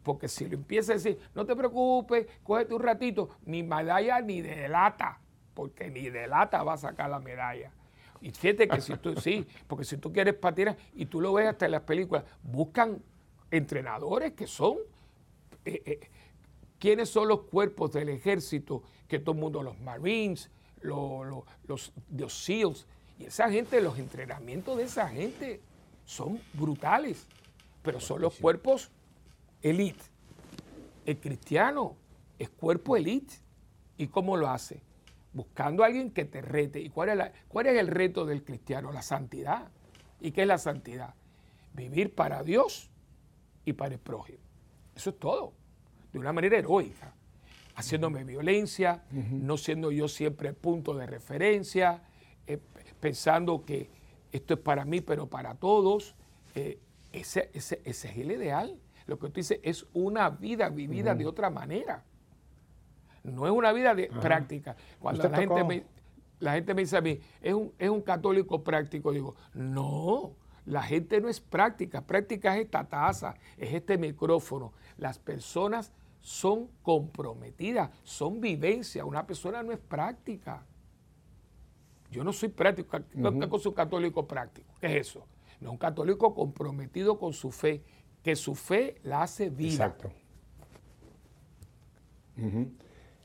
Porque si lo empieza a decir, no te preocupes, cógete un ratito, ni medalla ni de lata, porque ni de lata va a sacar la medalla. Y fíjate que si tú, sí, porque si tú quieres patinar, y tú lo ves hasta en las películas, buscan entrenadores que son, eh, eh, ¿quiénes son los cuerpos del ejército? Que todo el mundo, los Marines, los, los, los SEALs, y esa gente, los entrenamientos de esa gente son brutales, pero son los cuerpos elite. El cristiano es cuerpo elite. ¿Y cómo lo hace? Buscando a alguien que te rete. ¿Y cuál es, cuál es el reto del cristiano? La santidad. ¿Y qué es la santidad? Vivir para Dios y para el prójimo. Eso es todo. De una manera heroica. Haciéndome violencia, no siendo yo siempre el punto de referencia, eh, pensando que esto es para mí, pero para todos. Eh, ese, es el ideal. Lo que tú dices es una vida vivida de otra manera. No es una vida de práctica. Cuando la gente, me, la gente me dice a mí, ¿es un, es un católico práctico, digo, no, la gente no es práctica. Práctica es esta taza, es este micrófono. Las personas son comprometidas, son vivencia. Una persona no es práctica. Yo no soy práctico, ¿qué cosa un católico práctico? ¿Qué es eso? No, un católico comprometido con su fe, que su fe la hace vida. Exacto.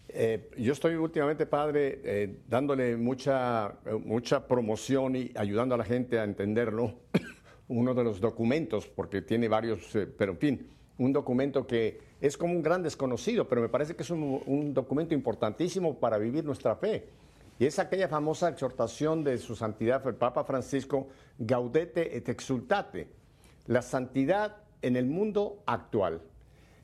Eh, yo estoy últimamente, padre, eh, dándole mucha, mucha promoción y ayudando a la gente a entenderlo. (coughs) Uno de los documentos, porque tiene varios, eh, pero en fin, un documento que es como un gran desconocido, pero me parece que es un documento importantísimo para vivir nuestra fe y es aquella famosa exhortación de su santidad, el Papa Francisco, Gaudete et exultate, la santidad en el mundo actual.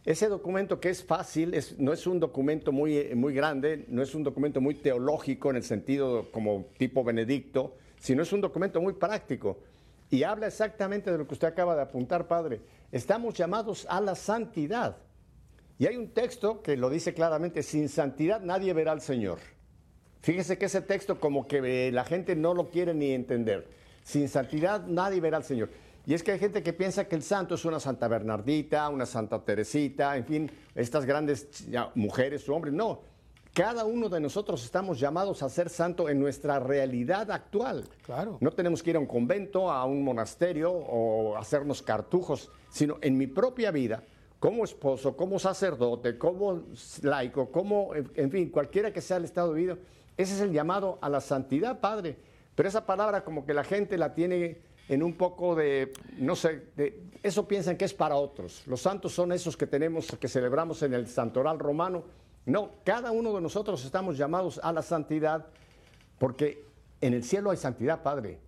Ese documento que es fácil, no es un documento muy, muy grande, no es un documento muy teológico en el sentido como tipo Benedicto, sino es un documento muy práctico. Y habla exactamente de lo que usted acaba de apuntar, Padre. Estamos llamados a la santidad. Y hay un texto que lo dice claramente, sin santidad nadie verá al Señor. Fíjese que ese texto como que la gente no lo quiere ni entender. Sin santidad nadie verá al Señor. Y es que hay gente que piensa que el santo es una Santa Bernardita, una Santa Teresita, en fin, estas grandes mujeres o hombres. No, cada uno de nosotros estamos llamados a ser santo en nuestra realidad actual. Claro. No tenemos que ir a un convento, a un monasterio o hacernos cartujos, sino en mi propia vida, como esposo, como sacerdote, como laico, como, en fin, cualquiera que sea el estado de vida. Ese es el llamado a la santidad, Padre. Pero esa palabra como que la gente la tiene en un poco de, no sé, de, eso piensan que es para otros. Los santos son esos que tenemos, que celebramos en el santoral romano. No, cada uno de nosotros estamos llamados a la santidad porque en el cielo hay santidad, Padre.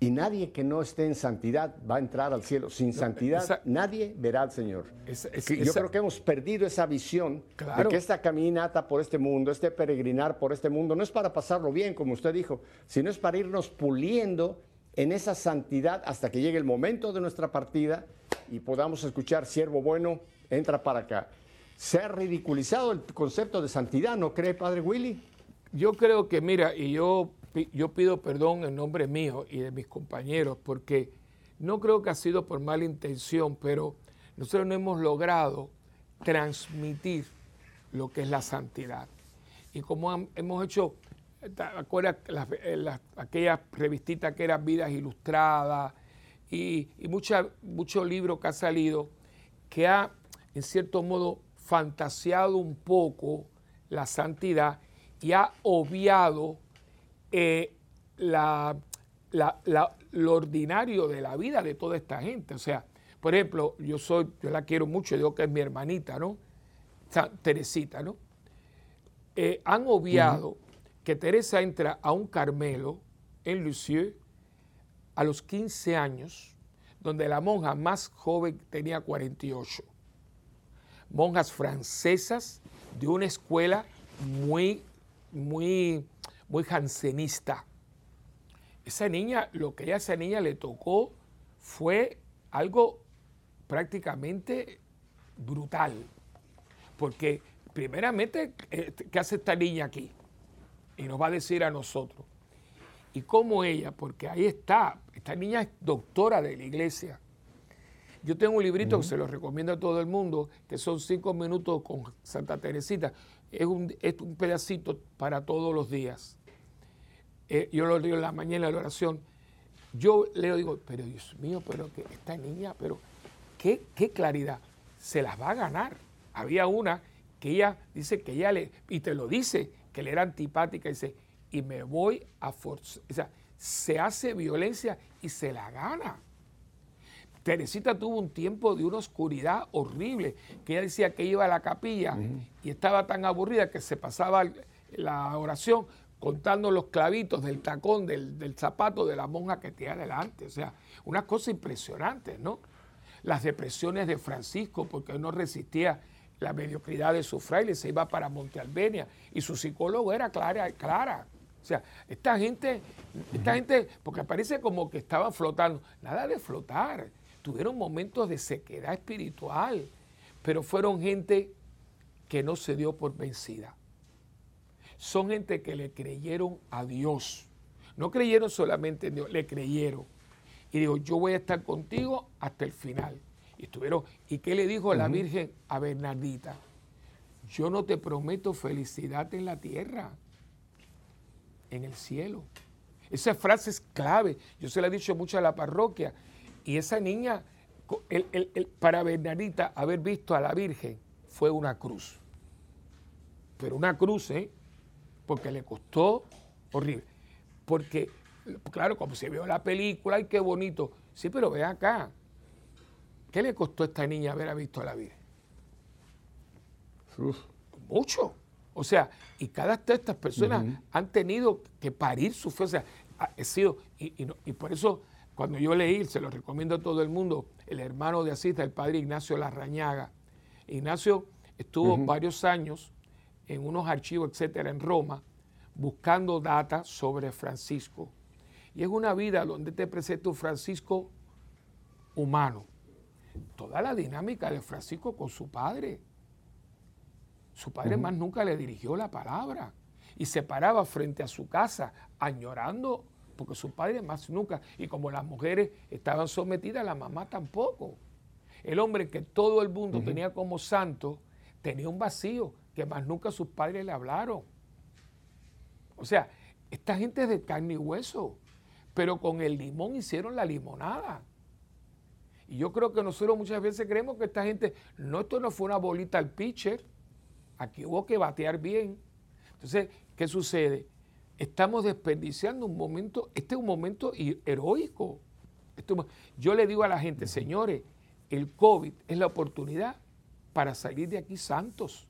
Y nadie que no esté en santidad va a entrar al cielo. Sin santidad nadie verá al Señor. Yo creo que hemos perdido esa visión de que esta caminata por este mundo, este peregrinar por este mundo, no es para pasarlo bien, como usted dijo, sino es para irnos puliendo en esa santidad hasta que llegue el momento de nuestra partida y podamos escuchar, siervo bueno, entra para acá. Se ha ridiculizado el concepto de santidad, ¿no cree, Padre Willy? Yo creo que, mira, y yo, yo pido perdón en nombre mío y de mis compañeros, porque no creo que ha sido por mala intención, pero nosotros no hemos logrado transmitir lo que es la santidad. Y como hemos hecho ¿Te acuerdas eh, aquellas revistitas que eran vidas ilustradas y, y muchos libros que ha salido que ha, en cierto modo, fantaseado un poco la santidad y ha obviado eh, la, lo ordinario de la vida de toda esta gente. O sea, por ejemplo, yo soy, yo la quiero mucho, digo que es mi hermanita, ¿no? Teresita, ¿no? Eh, han obviado que Teresa entra a un Carmelo en Lisieux a los 15 años, donde la monja más joven tenía 48. Monjas francesas de una escuela muy, muy, muy jansenista. Esa niña, lo que a esa niña le tocó fue algo prácticamente brutal. Porque primeramente, eh, ¿qué hace esta niña aquí? y nos va a decir a nosotros. Y cómo ella, porque ahí está, esta niña es doctora de la iglesia. Yo tengo un librito que se lo recomiendo a todo el mundo, que son cinco minutos con Santa Teresita. Es un, es un pedacito para todos los días. Eh, yo lo leo en la mañana en la oración. Yo leo, digo, pero Dios mío, pero que esta niña, pero qué, qué claridad, se las va a ganar. Había una que ella dice que ella le, y te lo dice, que le era antipática, y dice, y me voy a forzar. O sea, se hace violencia y se la gana. Teresita tuvo un tiempo de una oscuridad horrible, que ella decía que iba a la capilla y estaba tan aburrida que se pasaba la oración contando los clavitos del tacón, del, zapato de la monja que tenía delante. O sea, una cosa impresionante, ¿no? Las depresiones de Francisco, porque no resistía la mediocridad de su fraile, se iba para Monte Albenia y su psicólogo era Clara. Clara. O sea, esta gente, esta gente, porque parece como que estaban flotando, nada de flotar, tuvieron momentos de sequedad espiritual, pero fueron gente que no se dio por vencida. Son gente que le creyeron a Dios. No creyeron solamente en Dios, le creyeron. Y digo, yo voy a estar contigo hasta el final. Y estuvieron, ¿y qué le dijo la Virgen a Bernardita? Yo no te prometo felicidad en la tierra, en el cielo. Esa frase es clave. Yo se la he dicho mucho a la parroquia. Y esa niña, para Bernardita, haber visto a la Virgen fue una cruz. Pero una cruz, ¿eh? Porque le costó horrible. Porque, claro, como se vio la película, ay, qué bonito. Sí, pero ve acá. ¿Qué le costó a esta niña haber visto a la Virgen? Mucho. O sea, y cada de estas personas han tenido que parir su fe. O sea, ha sido, y, por eso cuando yo leí, se lo recomiendo a todo el mundo, el hermano de Asís, el padre Ignacio Larrañaga. Ignacio estuvo varios años en unos archivos, etcétera, en Roma, buscando data sobre Francisco. Y es una vida donde te presenta un Francisco humano, toda la dinámica de Francisco con su padre. Su padre más nunca le dirigió la palabra. y se paraba frente a su casa añorando porque su padre más nunca, y como las mujeres estaban sometidas, la mamá tampoco. El hombre que todo el mundo tenía como santo tenía un vacío que más nunca sus padres le hablaron. O sea, esta gente es de carne y hueso, pero con el limón hicieron la limonada. Y yo creo que nosotros muchas veces creemos que esta gente, no, esto no fue una bolita al pitcher, aquí hubo que batear bien. Entonces, ¿qué sucede? Estamos desperdiciando un momento, este es un momento heroico. yo le digo a la gente, señores, el COVID es la oportunidad para salir de aquí santos.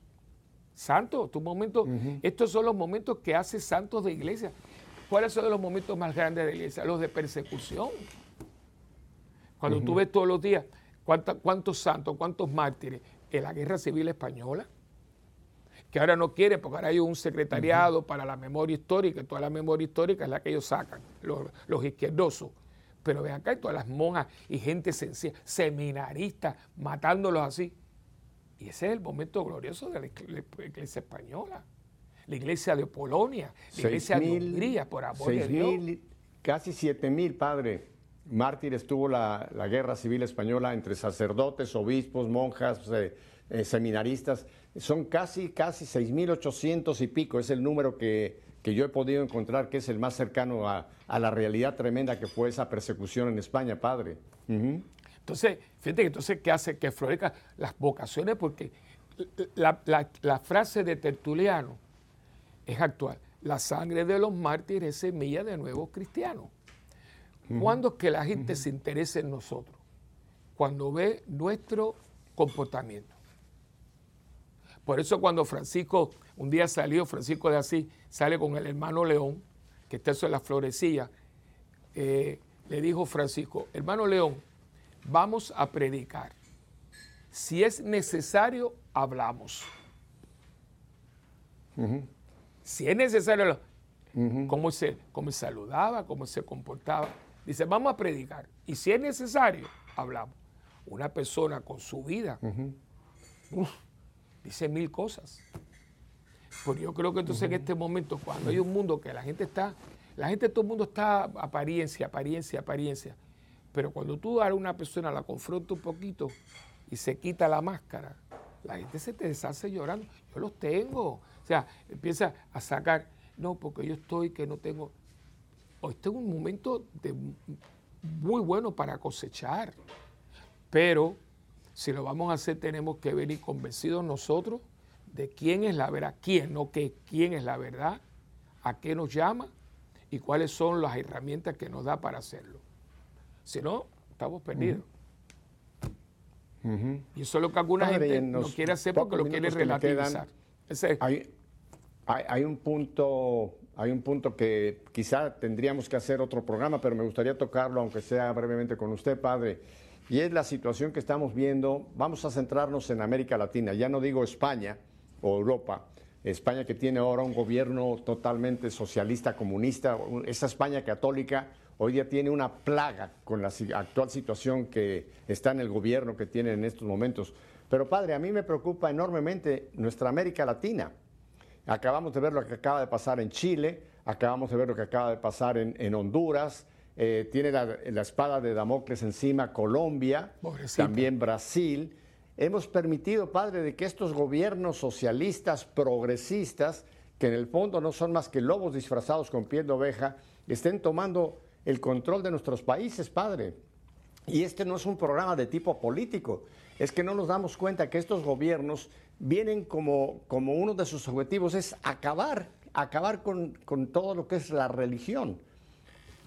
Santos, tu momento, estos son los momentos que hace santos de iglesia. ¿Cuáles son los momentos más grandes de la iglesia? Los de persecución. Cuando tú ves todos los días cuántos santos, cuántos mártires en la guerra civil española, que ahora no quiere porque ahora hay un secretariado para la memoria histórica, toda la memoria histórica es la que ellos sacan, los, izquierdosos. Pero ven acá, todas las monjas y gente sencilla, seminaristas, matándolos así. Y ese es el momento glorioso de la iglesia española, la iglesia de Polonia, la iglesia de Hungría, por amor de Dios. casi siete mil, padre, mártires tuvo la, guerra civil española entre sacerdotes, obispos, monjas, eh, eh, seminaristas. Son casi, casi 6.800 y pico, es el número que, yo he podido encontrar que es el más cercano a, la realidad tremenda que fue esa persecución en España, padre. Entonces, fíjate que entonces, ¿qué hace? Que florezcan las vocaciones, porque la, frase de Tertuliano es actual. La sangre de los mártires es semilla de nuevos cristianos. ¿Cuándo es que la gente se interesa en nosotros? Cuando ve nuestro comportamiento. Por eso cuando Francisco, un día salió, Francisco de Asís, sale con el hermano León, que está eso en la florecilla, eh, le dijo Francisco, hermano León, vamos a predicar. Si es necesario, hablamos. Si es necesario, cómo, se, cómo saludaba, cómo se comportaba. Dice, vamos a predicar. Y si es necesario, hablamos. Una persona con su vida dice mil cosas. Pues yo creo que entonces en este momento, cuando hay un mundo que la gente está, la gente, todo el mundo está apariencia, apariencia, apariencia. Pero cuando tú a una persona la confronta un poquito y se quita la máscara, la gente se te deshace llorando. Yo los tengo. O sea, empieza a sacar, no, porque yo estoy que no tengo. Este es un momento de, muy bueno para cosechar. Pero si lo vamos a hacer, tenemos que venir convencidos nosotros de quién es la verdad, quién, no que quién es la verdad, a qué nos llama y cuáles son las herramientas que nos da para hacerlo. Si no, estamos perdidos. Y eso es lo que alguna gente no quiere hacer porque lo quiere relativizar. hay, un punto, hay un punto que quizá tendríamos que hacer otro programa, pero me gustaría tocarlo, aunque sea brevemente con usted, padre. Y es la situación que estamos viendo. Vamos a centrarnos en América Latina. Ya no digo España o Europa. España que tiene ahora un gobierno totalmente socialista, comunista, esa España católica hoy día tiene una plaga con la actual situación que está en el gobierno que tiene en estos momentos. Pero padre, a mí me preocupa enormemente nuestra América Latina. Acabamos de ver lo que acaba de pasar en Chile, acabamos de ver lo que acaba de pasar en, Honduras, eh, tiene la, espada de Damocles encima Colombia, también Brasil. Hemos permitido, padre, de que estos gobiernos socialistas, progresistas, que en el fondo no son más que lobos disfrazados con piel de oveja, estén tomando el control de nuestros países, padre. Y este no es un programa de tipo político, es que no nos damos cuenta que estos gobiernos vienen como, como uno de sus objetivos es acabar, acabar con, con todo lo que es la religión,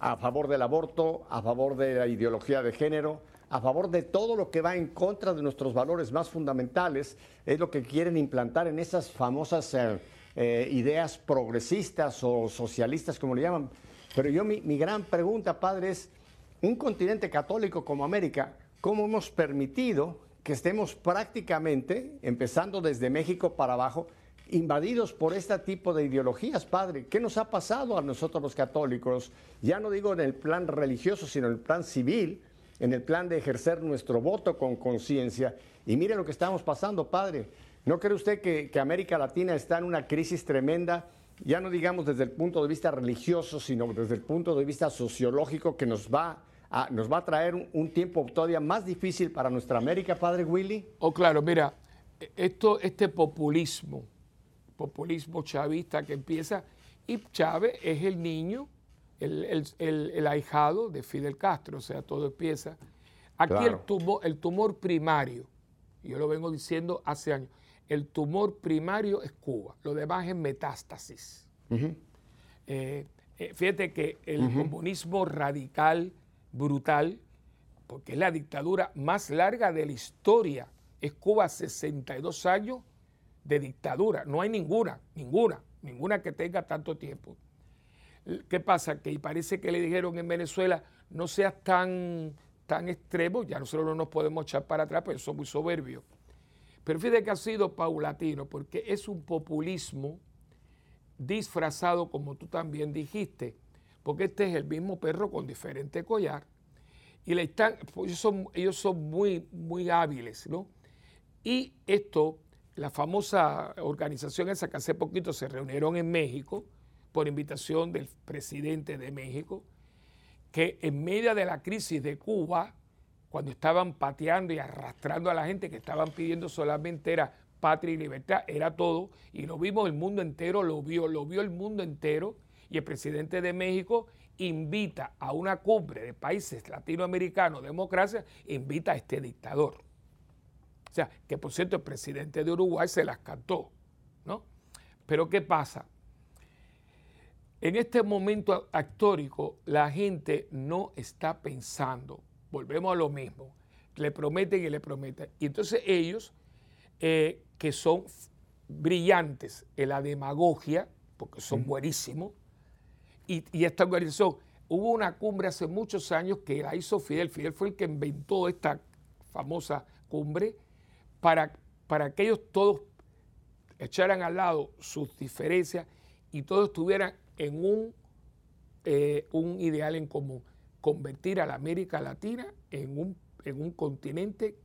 a favor del aborto, a favor de la ideología de género, a favor de todo lo que va en contra de nuestros valores más fundamentales, es lo que quieren implantar en esas famosas eh, eh, ideas progresistas o socialistas, como le llaman. Pero yo mi, gran pregunta, padre, es, un continente católico como América, ¿cómo hemos permitido que estemos prácticamente, empezando desde México para abajo, invadidos por este tipo de ideologías, padre? ¿Qué nos ha pasado a nosotros los católicos? Ya no digo en el plan religioso, sino en el plan civil, en el plan de ejercer nuestro voto con conciencia. Y mire lo que estamos pasando, padre. ¿No cree usted que, América Latina está en una crisis tremenda? ya no digamos desde el punto de vista religioso, sino desde el punto de vista sociológico que nos va a, nos va a traer un, tiempo todavía más difícil para nuestra América, padre Willy? Oh, claro, mira, esto, este populismo, populismo chavista que empieza, y Chávez es el niño, el, el, ahijado de Fidel Castro, o sea, todo empieza. Aquí el, tumor, el tumor primario, yo lo vengo diciendo hace años, el tumor primario es Cuba, lo demás es metástasis. Eh, eh, fíjate que el comunismo radical, brutal, porque es la dictadura más larga de la historia, es Cuba 62 años de dictadura, no hay ninguna, ninguna, ninguna que tenga tanto tiempo. ¿Qué pasa? Que parece que le dijeron en Venezuela, no seas tan, tan extremo, ya nosotros no nos podemos echar para atrás, pero son muy soberbios. Pero fíjate que ha sido paulatino, porque es un populismo disfrazado, como tú también dijiste, porque este es el mismo perro con diferente collar. Y le están, pues, ellos, son, ellos son muy, muy hábiles, ¿no? Y esto, la famosa organización esa que hace poquito se reunieron en México por invitación del presidente de México, que en medio de la crisis de Cuba, cuando estaban pateando y arrastrando a la gente que estaban pidiendo solamente era patria y libertad, era todo, y lo vimos el mundo entero, lo vio, lo vio el mundo entero, y el presidente de México invita a una cumbre de países latinoamericanos, democracia, invita a este dictador. O sea, que por cierto el presidente de Uruguay se las cantó, ¿no? Pero ¿qué pasa? En este momento histórico la gente no está pensando volvemos a lo mismo. Le prometen y le prometen. Y entonces ellos, eh, que son brillantes en la demagogia, porque son buenísimos, y, esta organización, hubo una cumbre hace muchos años que la hizo Fidel. Fidel fue el que inventó esta famosa cumbre para, para que ellos todos echaran al lado sus diferencias y todos estuvieran en un, eh, un ideal en común convertir a la América Latina en un, en un continente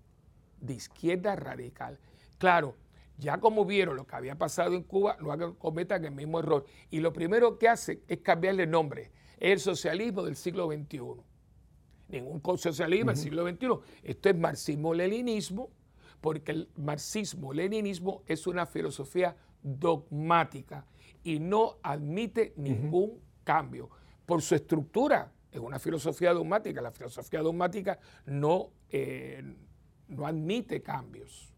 de izquierda radical. Claro, ya como vieron lo que había pasado en Cuba, no cometan el mismo error. Y lo primero que hacen es cambiarle nombre. Es el socialismo del siglo XXI. Ningún socialismo del siglo XXI. Esto es marxismo-leninismo, porque el marxismo-leninismo es una filosofía dogmática y no admite ningún cambio por su estructura es una filosofía dogmática. La filosofía dogmática no, eh, no admite cambios.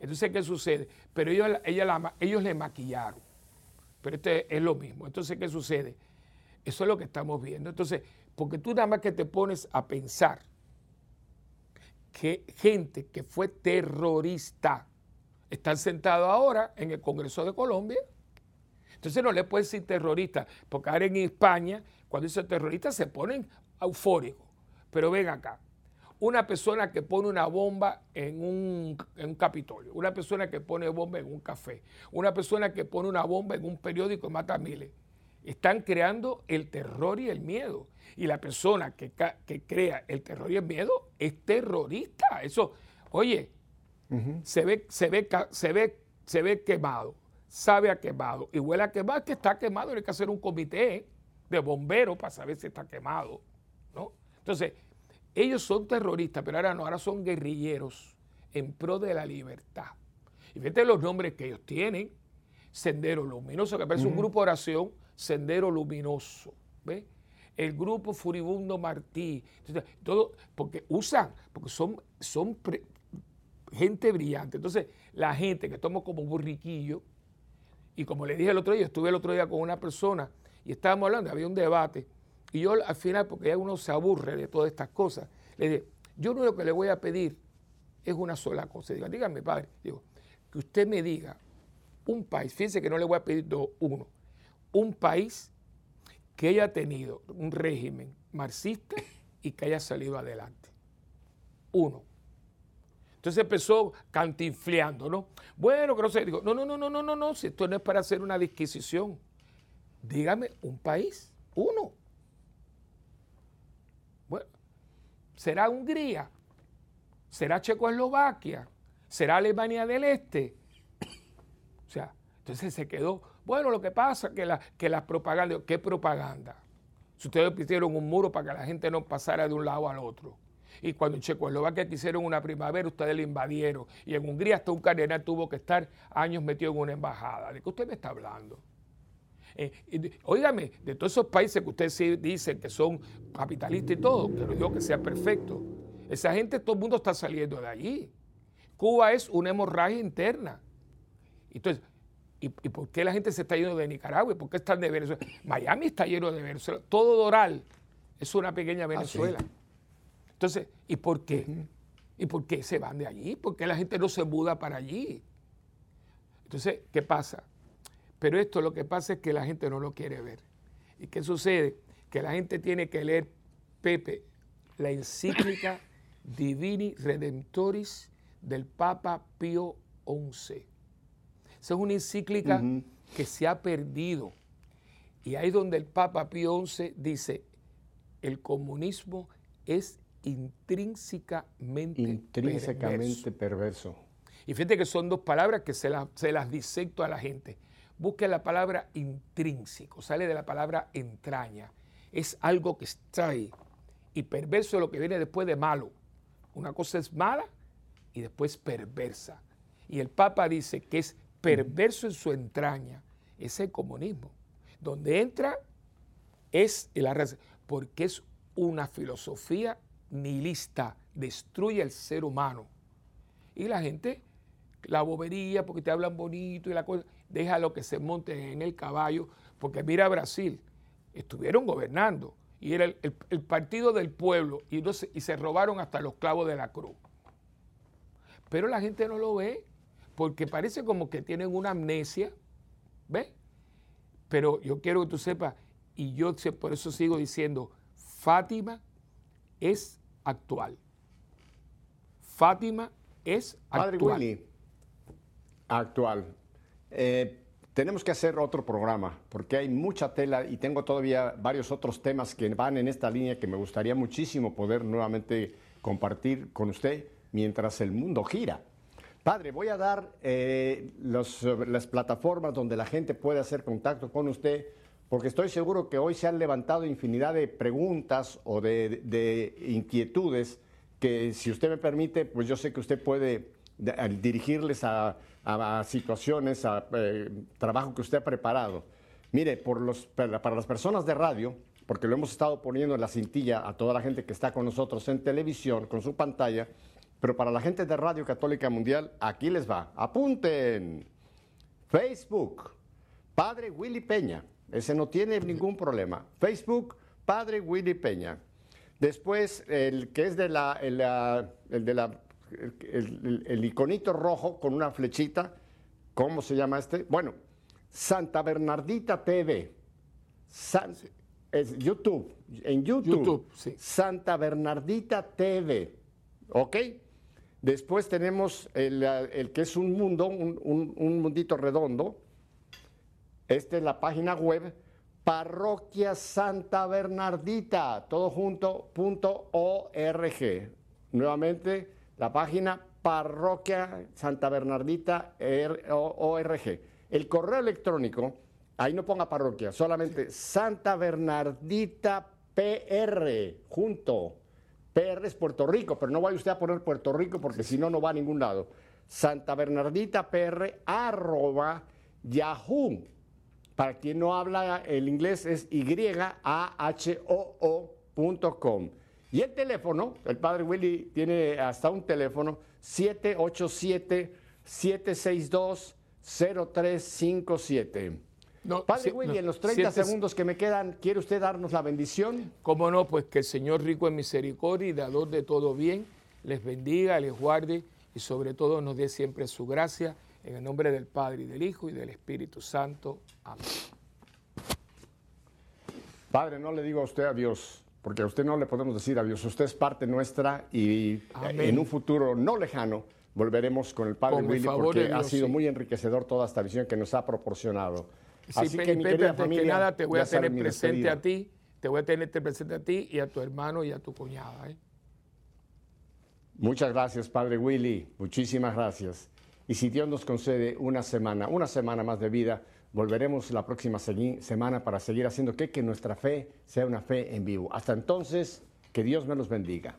Entonces, ¿qué sucede? Pero ellos, ellos le maquillaron. Pero este es lo mismo. Entonces, ¿qué sucede? Eso es lo que estamos viendo. Entonces, porque tú nada más que te pones a pensar que gente que fue terrorista están sentados ahora en el Congreso de Colombia. Entonces no le puedes decir terrorista, porque ahora en España cuando dice terrorista se ponen eufóricos. Pero ven acá, una persona que pone una bomba en un, en Capitolio, una persona que pone bomba en un café, una persona que pone una bomba en un periódico y mata a miles. Están creando el terror y el miedo. Y la persona que, crea el terror y el miedo es terrorista. Eso, oye, se, ve, se, ve, se, ve, se ve quemado, sabe a quemado y huele a quemado, que está quemado, hay que hacer un comité. de bomberos para saber si está quemado, ¿no? Entonces, ellos son terroristas, pero ahora no, ahora son guerrilleros en pro de la libertad. Y fíjate los nombres que ellos tienen. Sendero Luminoso, que parece un grupo de oración, Sendero Luminoso. ¿Ves? El grupo Furibundo Martí. todo, porque usan, porque son, son gente brillante. Entonces, la gente que toma como burriquillo, y como le dije el otro día, estuve el otro día con una persona y estábamos hablando, había un debate, y yo al final, porque ya uno se aburre de todas estas cosas, le dije, yo lo que le voy a pedir es una sola cosa. Digo, dígame, padre, digo, que usted me diga un país, fíjense que no le voy a pedir dos, uno, un país que haya tenido un régimen marxista y que haya salido adelante. Uno. Entonces empezó cantinfleando, ¿no? Bueno, que no sé, digo, no, no, no, no, no, no, no, si esto no es para hacer una disquisición. Dígame un país, uno. Bueno, ¿será Hungría? ¿Será Checoslovaquia? ¿Será Alemania del Este? (coughs) O sea, entonces se quedó, Bueno, lo que pasa es que la, que la propaganda, ¿qué propaganda? Si ustedes pusieron un muro para que la gente no pasara de un lado al otro. Y cuando en Checoslovaquia quisieron una primavera, ustedes la invadieron. Y en Hungría hasta un cardenal tuvo que estar años metido en una embajada. ¿De qué usted me está hablando? Eh, de todos esos países que ustedes dicen que son capitalistas y todo, que no digo que sea perfecto, esa gente, todo el mundo está saliendo de allí. Cuba es una hemorragia interna. Entonces, ¿y, por qué la gente se está yendo de Nicaragua? ¿Por qué están de Venezuela? Miami está lleno de Venezuela. Todo Doral es una pequeña ah, Venezuela. Entonces, ¿y por qué? ¿Y por qué se van de allí? ¿Por qué la gente no se muda para allí? Entonces, ¿qué pasa? Pero esto lo que pasa es que la gente no lo quiere ver. ¿Y qué sucede? Que la gente tiene que leer, Pepe, la encíclica (coughs) Divini Redemptoris del Papa Pío XI. Esa es una encíclica que se ha perdido. Y ahí donde el Papa Pío XI dice, el comunismo es intrínsecamente, intrínsecamente perverso. Y fíjate que son dos palabras que se, se las disecto a la gente busque la palabra intrínseco, sale de la palabra entraña. Es algo que está ahí. Y perverso es lo que viene después de malo. Una cosa es mala y después perversa. Y el Papa dice que es perverso en su entraña. Es el comunismo. Donde entra es la raza, porque es una filosofía nihilista, destruye al ser humano. Y la gente, la bobería, porque te hablan bonito y la cosa, déjalo que se monte en el caballo, porque mira Brasil, estuvieron gobernando y era el, partido del pueblo y se robaron hasta los clavos de la cruz. Pero la gente no lo ve porque parece como que tienen una amnesia, ¿ves? Pero yo quiero que tú sepas, y yo por eso sigo diciendo, Fátima es actual. Fátima es actual. Padre Willy, actual. Eh, tenemos que hacer otro programa porque hay mucha tela y tengo todavía varios otros temas que van en esta línea que me gustaría muchísimo poder nuevamente compartir con usted mientras el mundo gira. Padre, voy a dar eh, las plataformas donde la gente puede hacer contacto con usted porque estoy seguro que hoy se han levantado infinidad de preguntas o de inquietudes que si usted me permite, pues yo sé que usted puede dirigirles a a, situaciones, a eh, trabajo que usted ha preparado. Mire, por los, para las personas de radio, porque lo hemos estado poniendo en la cintilla a toda la gente que está con nosotros en televisión, con su pantalla, pero para la gente de Radio Católica Mundial, aquí les va. Apunten. Facebook, Padre Willy Peña. Ese no tiene ningún problema. Facebook, Padre Willy Peña. Después, el que es de la, el de la el, iconito rojo con una flechita. ¿Cómo se llama este? Bueno, Santa Bernardita TV. es YouTube. En YouTube. Santa Bernardita TV. ¿Ok? Después tenemos el, que es un mundo, un, mundito redondo. Esta es la página web Parroquia Santa Bernardita, todo junto, punto org. Nuevamente, la página parroquia Santa Bernardita ORG. El correo electrónico, ahí no ponga parroquia, solamente Santa Bernardita PR, junto. PR es Puerto Rico, pero no vaya usted a poner Puerto Rico porque si no, no va a ningún lado. Santa Bernardita PR arroba Yahoo. Para quien no habla el inglés es Y-A-H-O-O.com. Y el teléfono, el padre Willy tiene hasta un teléfono, 787-762-0357. Padre Willy, en los 30 segundos que me quedan, ¿quiere usted darnos la bendición? Cómo no, pues que el Señor rico en misericordia y dador de todo bien, les bendiga, les guarde y sobre todo nos dé siempre su gracia. En el nombre del Padre y del Hijo y del Espíritu Santo. Amén. Padre, no le digo a usted adiós porque a usted no le podemos decir adiós, usted es parte nuestra y en un futuro no lejano volveremos con el Padre Willy porque ha sido muy enriquecedor toda esta visión que nos ha proporcionado. Así que, mi familia, que nada te voy a tener presente a ti, te voy a tener presente a ti y a tu hermano y a tu cuñada. ¿eh? Muchas gracias, Padre Willy, muchísimas gracias. Y si Dios nos concede una semana, una semana más de vida, Volveremos la próxima semana para seguir haciendo que, que nuestra fe sea una fe en vivo. Hasta entonces, que Dios me los bendiga.